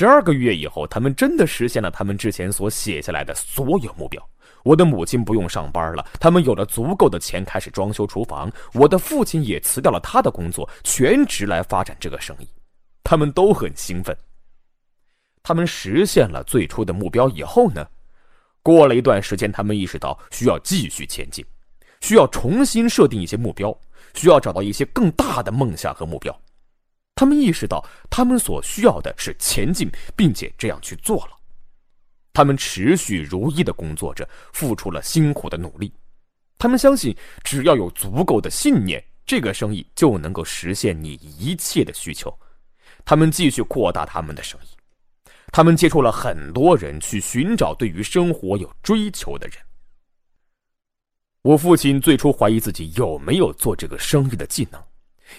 十二个月以后，他们真的实现了他们之前所写下来的所有目标。我的母亲不用上班了，他们有了足够的钱开始装修厨房。我的父亲也辞掉了他的工作，全职来发展这个生意。他们都很兴奋。他们实现了最初的目标以后呢？过了一段时间，他们意识到需要继续前进，需要重新设定一些目标，需要找到一些更大的梦想和目标。他们意识到，他们所需要的是前进，并且这样去做了。他们持续如一的工作着，付出了辛苦的努力。他们相信，只要有足够的信念，这个生意就能够实现你一切的需求。他们继续扩大他们的生意。他们接触了很多人，去寻找对于生活有追求的人。我父亲最初怀疑自己有没有做这个生意的技能，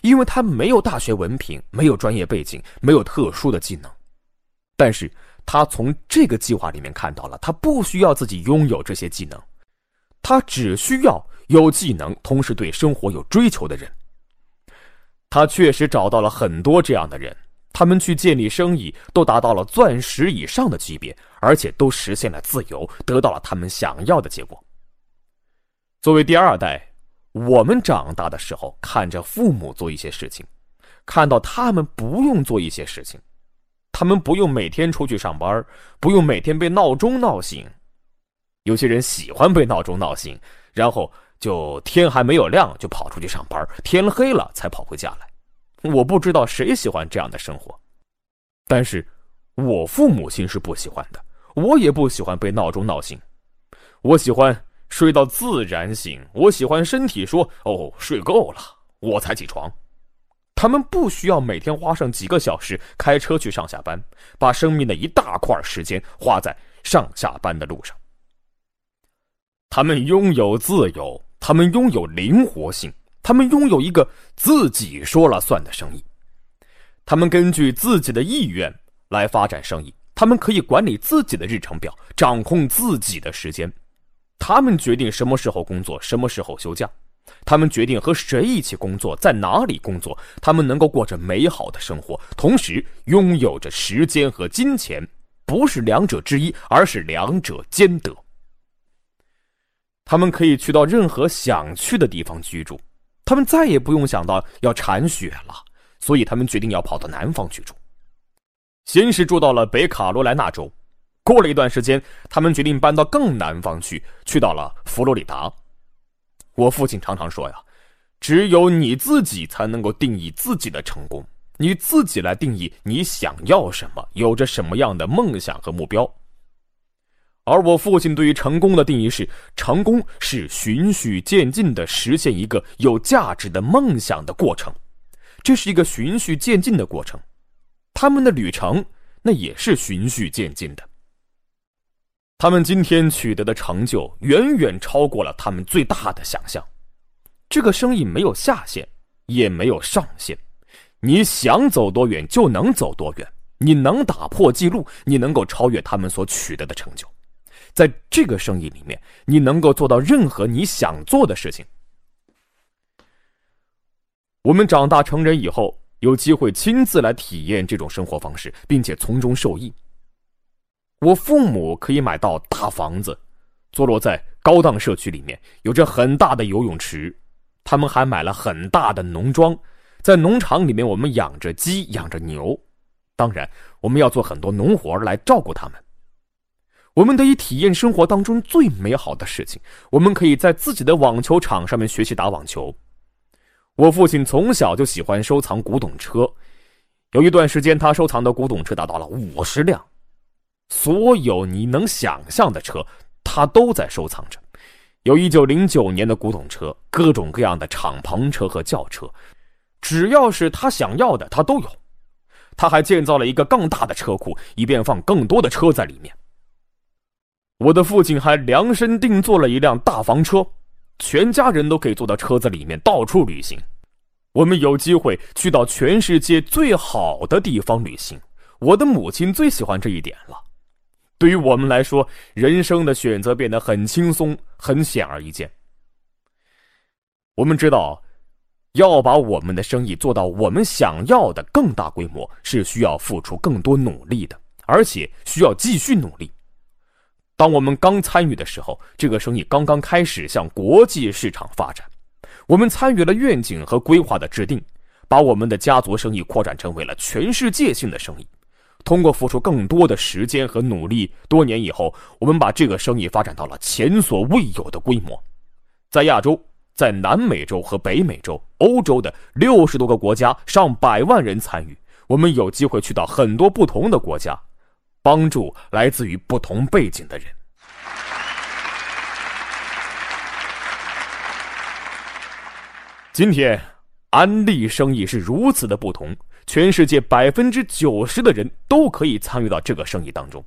因为他没有大学文凭，没有专业背景，没有特殊的技能。但是他从这个计划里面看到了，他不需要自己拥有这些技能，他只需要有技能，同时对生活有追求的人。他确实找到了很多这样的人。他们去建立生意，都达到了钻石以上的级别，而且都实现了自由，得到了他们想要的结果。作为第二代，我们长大的时候，看着父母做一些事情，看到他们不用做一些事情，他们不用每天出去上班，不用每天被闹钟闹醒。有些人喜欢被闹钟闹醒，然后就天还没有亮就跑出去上班，天黑了才跑回家来。我不知道谁喜欢这样的生活，但是，我父母亲是不喜欢的。我也不喜欢被闹钟闹醒，我喜欢睡到自然醒。我喜欢身体说：“哦，睡够了，我才起床。”他们不需要每天花上几个小时开车去上下班，把生命的一大块时间花在上下班的路上。他们拥有自由，他们拥有灵活性。他们拥有一个自己说了算的生意，他们根据自己的意愿来发展生意，他们可以管理自己的日程表，掌控自己的时间，他们决定什么时候工作，什么时候休假，他们决定和谁一起工作，在哪里工作，他们能够过着美好的生活，同时拥有着时间和金钱，不是两者之一，而是两者兼得。他们可以去到任何想去的地方居住。他们再也不用想到要铲雪了，所以他们决定要跑到南方去住。先是住到了北卡罗来纳州，过了一段时间，他们决定搬到更南方去，去到了佛罗里达。我父亲常常说呀：“只有你自己才能够定义自己的成功，你自己来定义你想要什么，有着什么样的梦想和目标。”而我父亲对于成功的定义是：成功是循序渐进的实现一个有价值的梦想的过程，这是一个循序渐进的过程。他们的旅程那也是循序渐进的。他们今天取得的成就远远超过了他们最大的想象。这个生意没有下限，也没有上限，你想走多远就能走多远。你能打破记录，你能够超越他们所取得的成就。在这个生意里面，你能够做到任何你想做的事情。我们长大成人以后，有机会亲自来体验这种生活方式，并且从中受益。我父母可以买到大房子，坐落在高档社区里面，有着很大的游泳池。他们还买了很大的农庄，在农场里面，我们养着鸡，养着牛。当然，我们要做很多农活来照顾他们。我们得以体验生活当中最美好的事情。我们可以在自己的网球场上面学习打网球。我父亲从小就喜欢收藏古董车，有一段时间他收藏的古董车达到了五十辆，所有你能想象的车，他都在收藏着。有一九零九年的古董车，各种各样的敞篷车和轿车，只要是他想要的，他都有。他还建造了一个更大的车库，以便放更多的车在里面。我的父亲还量身定做了一辆大房车，全家人都可以坐到车子里面到处旅行。我们有机会去到全世界最好的地方旅行。我的母亲最喜欢这一点了。对于我们来说，人生的选择变得很轻松，很显而易见。我们知道，要把我们的生意做到我们想要的更大规模，是需要付出更多努力的。而且需要继续努力。当我们刚参与的时候，这个生意刚刚开始向国际市场发展，我们参与了愿景和规划的制定，把我们的家族生意扩展成为了全世界性的生意。通过付出更多的时间和努力，多年以后，我们把这个生意发展到了前所未有的规模，在亚洲。在南美洲和北美洲、欧洲的六十多个国家，上百万人参与。我们有机会去到很多不同的国家，帮助来自于不同背景的人。今天，安利生意是如此的不同，全世界百分之九十的人都可以参与到这个生意当中，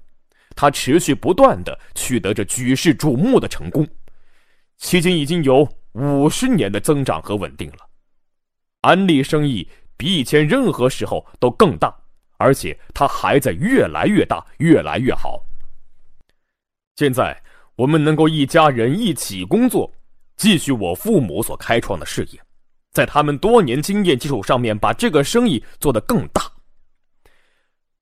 他持续不断的取得着举世瞩目的成功，迄今已经有。五十年的增长和稳定了，安利生意比以前任何时候都更大，而且它还在越来越大，越来越好。现在我们能够一家人一起工作，继续我父母所开创的事业，在他们多年经验基础上面，把这个生意做得更大。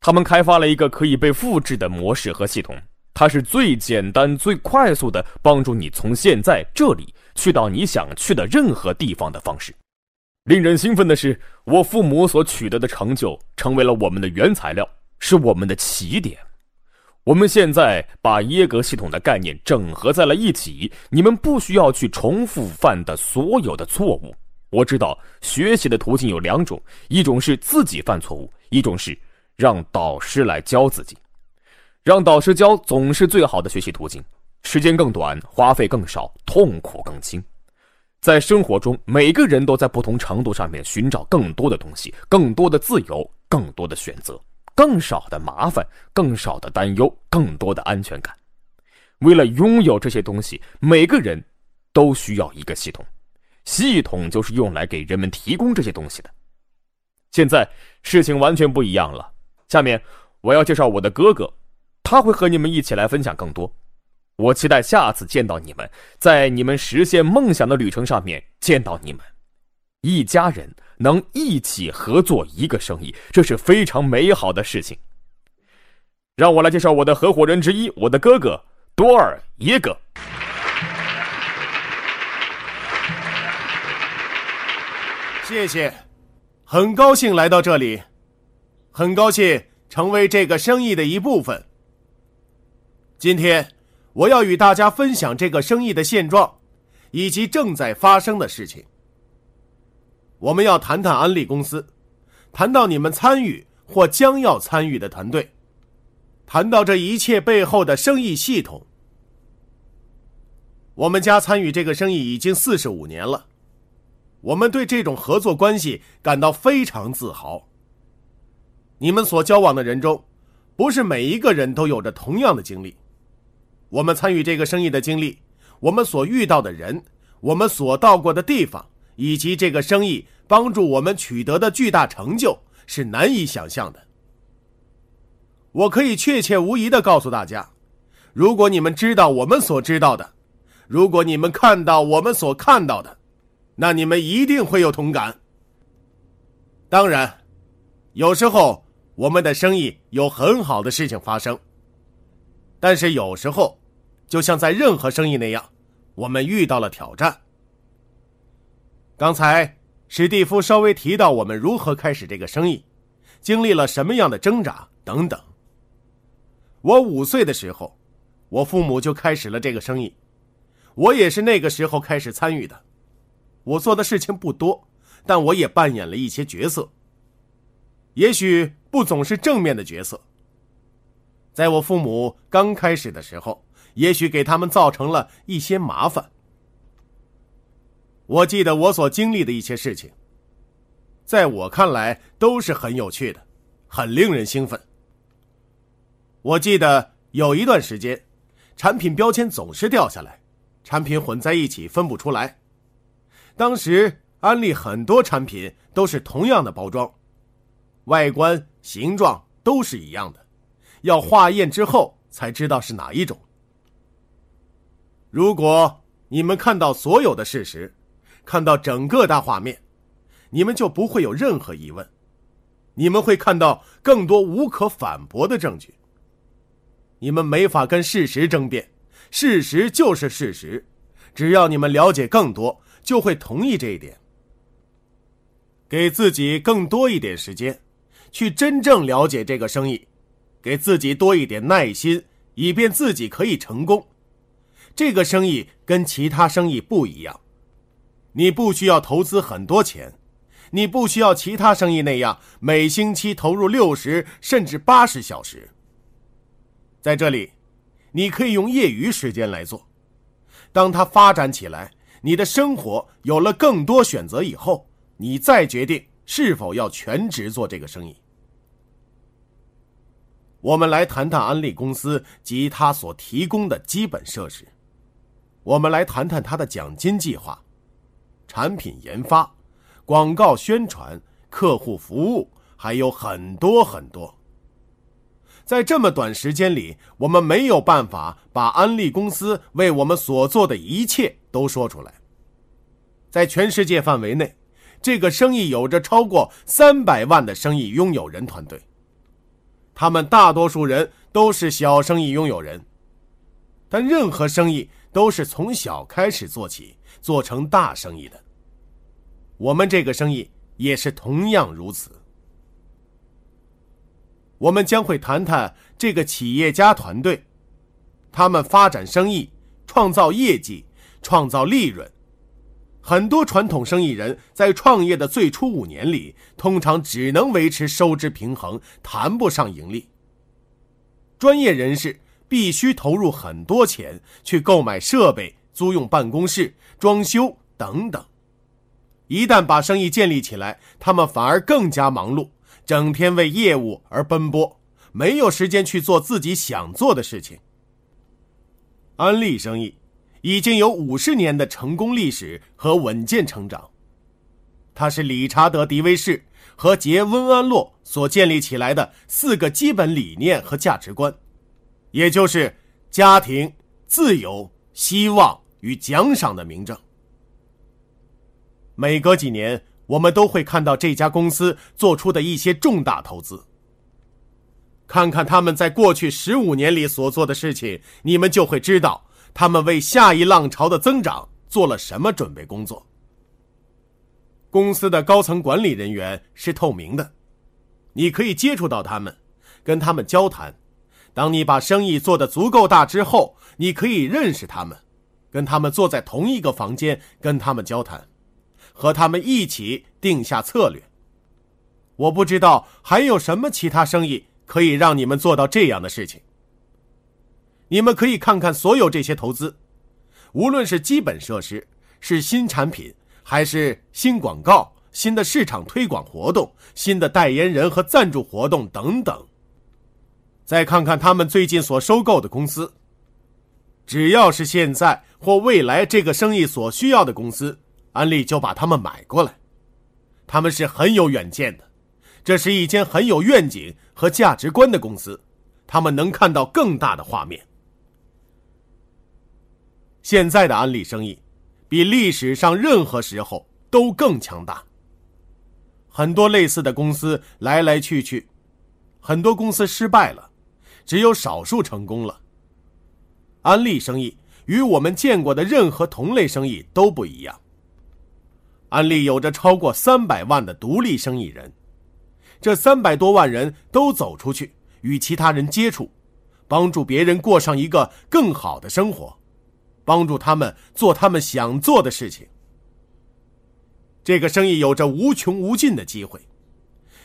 他们开发了一个可以被复制的模式和系统，它是最简单、最快速的帮助你从现在这里。去到你想去的任何地方的方式。令人兴奋的是，我父母所取得的成就成为了我们的原材料，是我们的起点。我们现在把耶格系统的概念整合在了一起，你们不需要去重复犯的所有的错误。我知道学习的途径有两种，一种是自己犯错误，一种是让导师来教自己。让导师教总是最好的学习途径。时间更短，花费更少，痛苦更轻。在生活中，每个人都在不同程度上面寻找更多的东西，更多的自由，更多的选择，更少的麻烦，更少的担忧，更多的安全感。为了拥有这些东西，每个人都需要一个系统，系统就是用来给人们提供这些东西的。现在事情完全不一样了。下面我要介绍我的哥哥，他会和你们一起来分享更多。我期待下次见到你们，在你们实现梦想的旅程上面见到你们。一家人能一起合作一个生意，这是非常美好的事情。让我来介绍我的合伙人之一，我的哥哥多尔耶格。谢谢，很高兴来到这里，很高兴成为这个生意的一部分。今天。我要与大家分享这个生意的现状，以及正在发生的事情。我们要谈谈安利公司，谈到你们参与或将要参与的团队，谈到这一切背后的生意系统。我们家参与这个生意已经四十五年了，我们对这种合作关系感到非常自豪。你们所交往的人中，不是每一个人都有着同样的经历。我们参与这个生意的经历，我们所遇到的人，我们所到过的地方，以及这个生意帮助我们取得的巨大成就，是难以想象的。我可以确切无疑的告诉大家，如果你们知道我们所知道的，如果你们看到我们所看到的，那你们一定会有同感。当然，有时候我们的生意有很好的事情发生，但是有时候。就像在任何生意那样，我们遇到了挑战。刚才史蒂夫稍微提到我们如何开始这个生意，经历了什么样的挣扎等等。我五岁的时候，我父母就开始了这个生意，我也是那个时候开始参与的。我做的事情不多，但我也扮演了一些角色，也许不总是正面的角色。在我父母刚开始的时候。也许给他们造成了一些麻烦。我记得我所经历的一些事情，在我看来都是很有趣的，很令人兴奋。我记得有一段时间，产品标签总是掉下来，产品混在一起分不出来。当时安利很多产品都是同样的包装，外观、形状都是一样的，要化验之后才知道是哪一种。如果你们看到所有的事实，看到整个大画面，你们就不会有任何疑问，你们会看到更多无可反驳的证据。你们没法跟事实争辩，事实就是事实。只要你们了解更多，就会同意这一点。给自己更多一点时间，去真正了解这个生意，给自己多一点耐心，以便自己可以成功。这个生意跟其他生意不一样，你不需要投资很多钱，你不需要其他生意那样每星期投入六十甚至八十小时。在这里，你可以用业余时间来做。当它发展起来，你的生活有了更多选择以后，你再决定是否要全职做这个生意。我们来谈谈安利公司及它所提供的基本设施。我们来谈谈它的奖金计划、产品研发、广告宣传、客户服务，还有很多很多。在这么短时间里，我们没有办法把安利公司为我们所做的一切都说出来。在全世界范围内，这个生意有着超过三百万的生意拥有人团队，他们大多数人都是小生意拥有人，但任何生意都是从小开始做起，做成大生意的。我们这个生意也是同样如此。我们将会谈谈这个企业家团队，他们发展生意、创造业绩、创造利润。很多传统生意人在创业的最初五年里，通常只能维持收支平衡，谈不上盈利。专业人士必须投入很多钱去购买设备、租用办公室、装修等等。一旦把生意建立起来，他们反而更加忙碌。整天为业务而奔波，没有时间去做自己想做的事情。安利生意已经有五十年的成功历史和稳健成长，它是理查德·迪威士和杰·温安洛所建立起来的四个基本理念和价值观，也就是家庭、自由、希望与奖赏的明证。每隔几年。我们都会看到这家公司做出的一些重大投资。看看他们在过去十五年里所做的事情，你们就会知道他们为下一浪潮的增长做了什么准备工作。公司的高层管理人员是透明的，你可以接触到他们，跟他们交谈。当你把生意做得足够大之后，你可以认识他们，跟他们坐在同一个房间，跟他们交谈。和他们一起定下策略。我不知道还有什么其他生意可以让你们做到这样的事情。你们可以看看所有这些投资，无论是基本设施、是新产品，还是新广告、新的市场推广活动、新的代言人和赞助活动等等。再看看他们最近所收购的公司，只要是现在或未来这个生意所需要的公司。安利就把他们买过来，他们是很有远见的，这是一间很有愿景和价值观的公司，他们能看到更大的画面。现在的安利生意，比历史上任何时候都更强大。很多类似的公司来来去去，很多公司失败了，只有少数成功了。安利生意与我们见过的任何同类生意都不一样。安利有着超过三百万的独立生意人，这三百多万人都走出去与其他人接触，帮助别人过上一个更好的生活，帮助他们做他们想做的事情。这个生意有着无穷无尽的机会，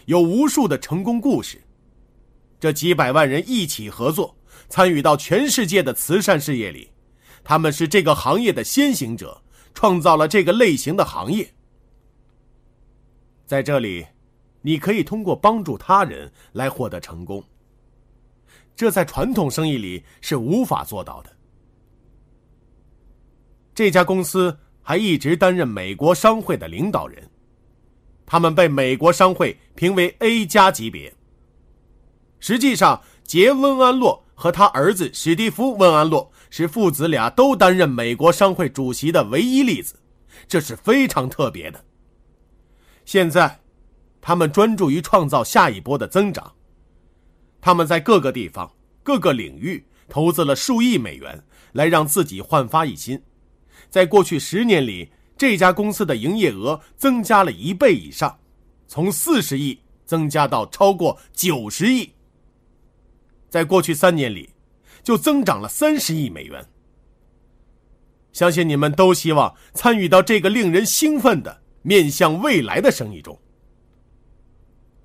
有无数的成功故事。这几百万人一起合作，参与到全世界的慈善事业里，他们是这个行业的先行者，创造了这个类型的行业。在这里，你可以通过帮助他人来获得成功。这在传统生意里是无法做到的。这家公司还一直担任美国商会的领导人，他们被美国商会评为 A 加级别。实际上，杰·温安洛和他儿子史蒂夫·温安洛是父子俩都担任美国商会主席的唯一例子，这是非常特别的。现在，他们专注于创造下一波的增长。他们在各个地方各个领域投资了数亿美元，来让自己焕发一新。在过去十年里，这家公司的营业额增加了一倍以上，从四十亿增加到超过九十亿。在过去三年里，就增长了三十亿美元。相信你们都希望参与到这个令人兴奋的面向未来的生意中。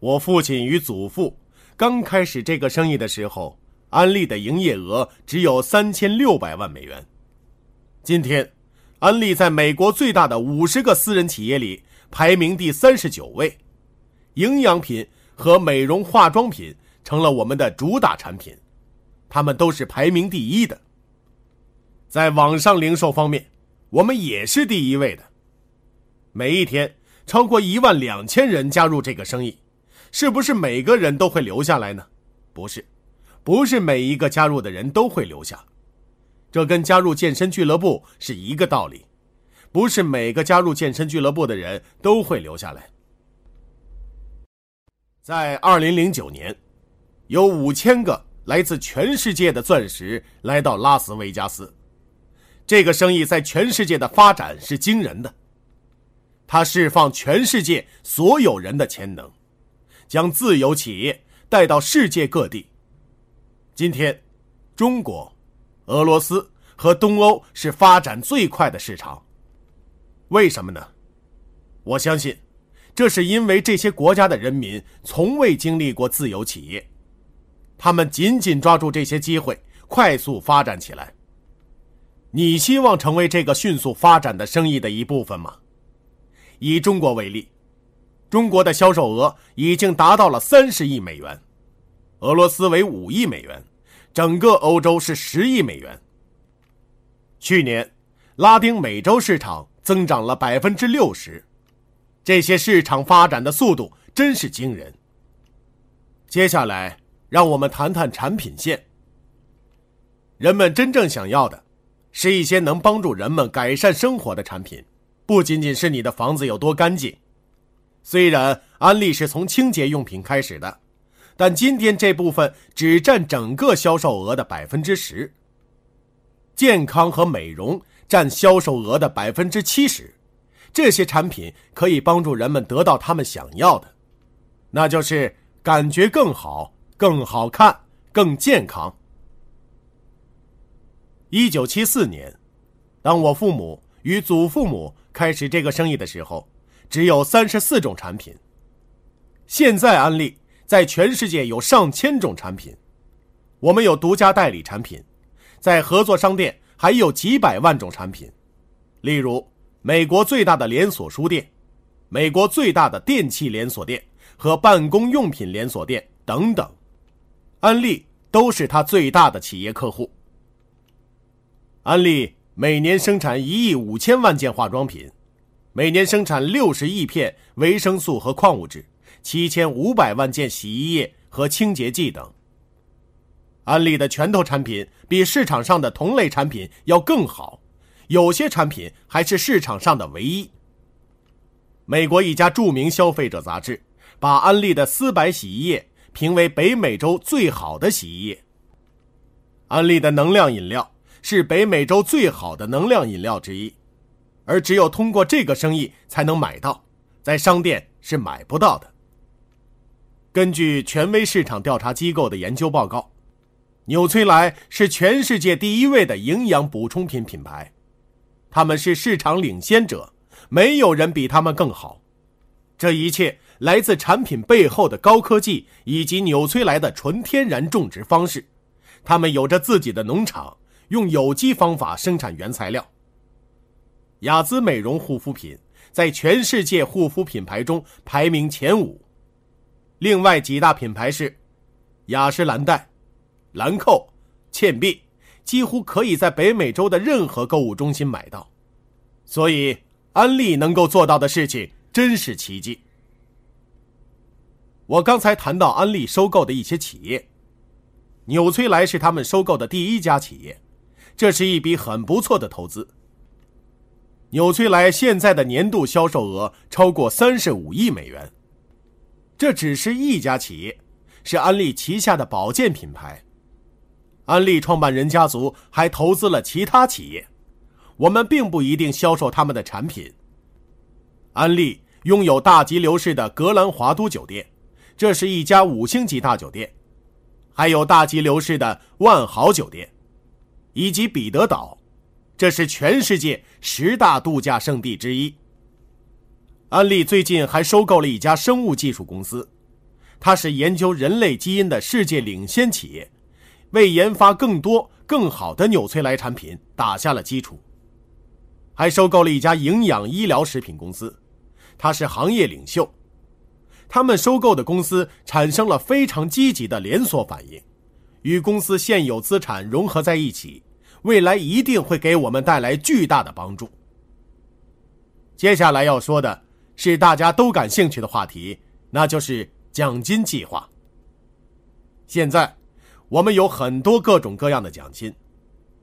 我父亲与祖父刚开始这个生意的时候，安利的营业额只有三千六百万美元。今天，安利在美国最大的五十个私人企业里排名第三十九位，营养品和美容化妆品成了我们的主打产品，他们都是排名第一的。在网上零售方面，我们也是第一位的，每一天超过一万两千人加入这个生意。是不是每个人都会留下来呢？不是，不是每一个加入的人都会留下。这跟加入健身俱乐部是一个道理，不是每个加入健身俱乐部的人都会留下来。在二零零九年，有五千个来自全世界的钻石来到拉斯维加斯，这个生意在全世界的发展是惊人的，它释放全世界所有人的潜能。将自由企业带到世界各地。今天，中国、俄罗斯和东欧是发展最快的市场。为什么呢？我相信，这是因为这些国家的人民从未经历过自由企业，他们紧紧抓住这些机会，快速发展起来。你希望成为这个迅速发展的生意的一部分吗？以中国为例。中国的销售额已经达到了三十亿美元，俄罗斯为五亿美元，整个欧洲是十亿美元。去年，拉丁美洲市场增长了百分之六十，这些市场发展的速度真是惊人。接下来，让我们谈谈产品线。人们真正想要的，是一些能帮助人们改善生活的产品，不仅仅是你的房子有多干净。虽然安利是从清洁用品开始的，但今天这部分只占整个销售额的百分之十。健康和美容占销售额的百分之七十。这些产品可以帮助人们得到他们想要的，那就是感觉更好、更好看、更健康。一九七四年，当我父母与祖父母开始这个生意的时候。只有三十四种产品。现在安利在全世界有上千种产品，我们有独家代理产品，在合作商店还有几百万种产品，例如美国最大的连锁书店、美国最大的电器连锁店和办公用品连锁店等等，安利都是他最大的企业客户。安利每年生产一亿五千万件化妆品。每年生产六十亿片维生素和矿物质，七千五百万件洗衣液和清洁剂等。安利的拳头产品比市场上的同类产品要更好，有些产品还是市场上的唯一。美国一家著名消费者杂志把安利的丝柏洗衣液评为北美洲最好的洗衣液。安利的能量饮料是北美洲最好的能量饮料之一。而只有通过这个生意才能买到，在商店是买不到的。根据权威市场调查机构的研究报告，纽崔莱是全世界第一位的营养补充品品牌，他们是市场领先者，没有人比他们更好。这一切来自产品背后的高科技以及纽崔莱的纯天然种植方式，他们有着自己的农场，用有机方法生产原材料。雅姿美容护肤品在全世界护肤品牌中排名前五，另外几大品牌是雅诗兰黛、兰蔻、倩碧，几乎可以在北美洲的任何购物中心买到。所以，安利能够做到的事情真是奇迹。我刚才谈到安利收购的一些企业，纽崔莱是他们收购的第一家企业，这是一笔很不错的投资。纽崔莱现在的年度销售额超过三十五亿美元，这只是一家企业，是安利旗下的保健品牌。安利创办人家族还投资了其他企业，我们并不一定销售他们的产品。安利拥有大吉流式的格兰华都酒店，这是一家五星级大酒店，还有大吉流式的万豪酒店，以及彼得岛，这是全世界十大度假胜地之一。安利最近还收购了一家生物技术公司，它是研究人类基因的世界领先企业。为研发更多更好的纽崔莱产品打下了基础，还收购了一家营养医疗食品公司，它是行业领袖。他们收购的公司产生了非常积极的连锁反应，与公司现有资产融合在一起，未来一定会给我们带来巨大的帮助。接下来要说的是大家都感兴趣的话题，那就是奖金计划。现在。我们有很多各种各样的奖金，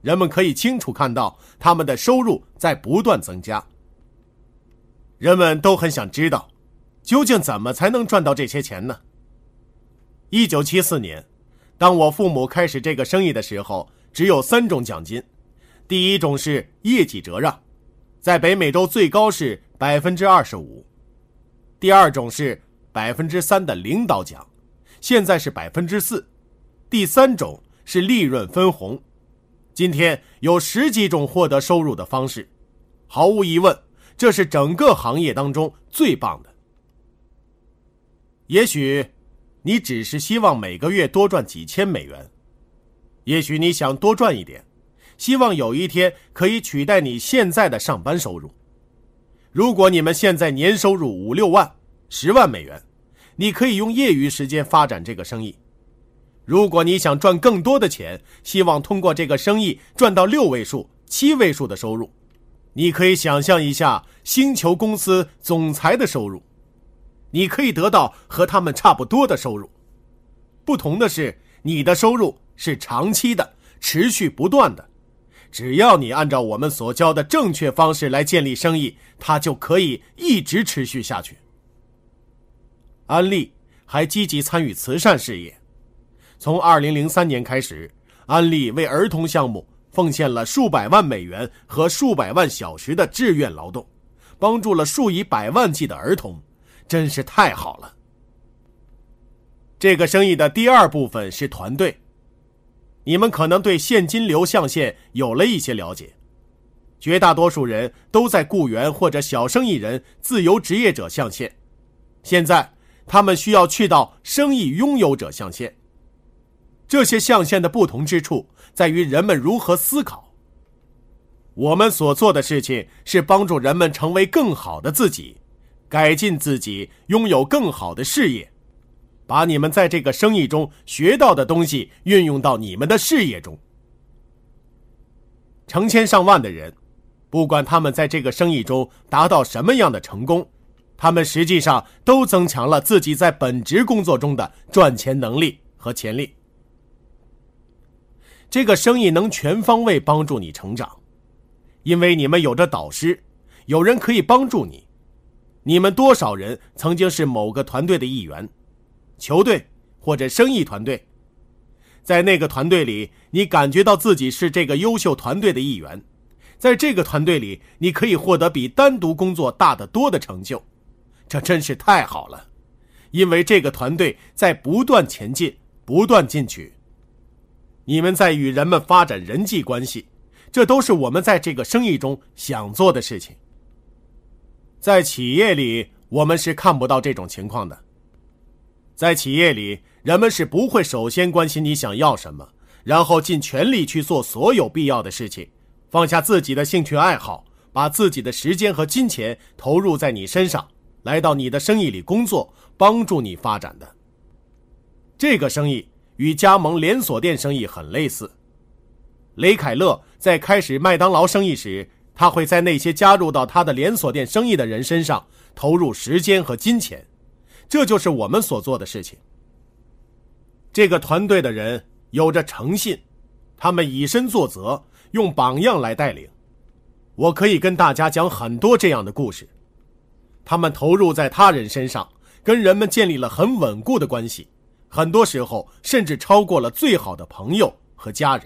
人们可以清楚看到他们的收入在不断增加。人们都很想知道，究竟怎么才能赚到这些钱呢？一九七四年，当我父母开始这个生意的时候，只有三种奖金。第一种是业绩折让，在北美洲最高是百分之二十五；第二种是百分之三的领导奖，现在是百分之四。第三种是利润分红，今天有十几种获得收入的方式，毫无疑问，这是整个行业当中最棒的。也许你只是希望每个月多赚几千美元，也许你想多赚一点，希望有一天可以取代你现在的上班收入。如果你们现在年收入五六万、十万美元，你可以用业余时间发展这个生意。如果你想赚更多的钱，希望通过这个生意赚到六位数、七位数的收入，你可以想象一下星球公司总裁的收入，你可以得到和他们差不多的收入。不同的是，你的收入是长期的、持续不断的。只要你按照我们所教的正确方式来建立生意，它就可以一直持续下去。安利还积极参与慈善事业。从2003年开始，安利为儿童项目奉献了数百万美元和数百万小时的志愿劳动，帮助了数以百万计的儿童，真是太好了。这个生意的第二部分是团队，你们可能对现金流象限有了一些了解，绝大多数人都在雇员或者小生意人、自由职业者象限，现在他们需要去到生意拥有者象限。这些象限的不同之处在于人们如何思考。我们所做的事情是帮助人们成为更好的自己，改进自己，拥有更好的事业，把你们在这个生意中学到的东西运用到你们的事业中。成千上万的人，不管他们在这个生意中达到什么样的成功，他们实际上都增强了自己在本职工作中的赚钱能力和潜力。这个生意能全方位帮助你成长，因为你们有着导师，有人可以帮助你。你们多少人曾经是某个团队的一员，球队或者生意团队，在那个团队里，你感觉到自己是这个优秀团队的一员，在这个团队里，你可以获得比单独工作大得多的成就，这真是太好了，因为这个团队在不断前进，不断进取。你们在与人们发展人际关系，这都是我们在这个生意中想做的事情。在企业里，我们是看不到这种情况的。在企业里，人们是不会首先关心你想要什么，然后尽全力去做所有必要的事情，放下自己的兴趣爱好，把自己的时间和金钱投入在你身上，来到你的生意里工作，帮助你发展的。这个生意。与加盟连锁店生意很类似。雷凯勒在开始麦当劳生意时，他会在那些加入到他的连锁店生意的人身上投入时间和金钱，这就是我们所做的事情。这个团队的人有着诚信，他们以身作则，用榜样来带领。我可以跟大家讲很多这样的故事。他们投入在他人身上，跟人们建立了很稳固的关系。很多时候，甚至超过了最好的朋友和家人。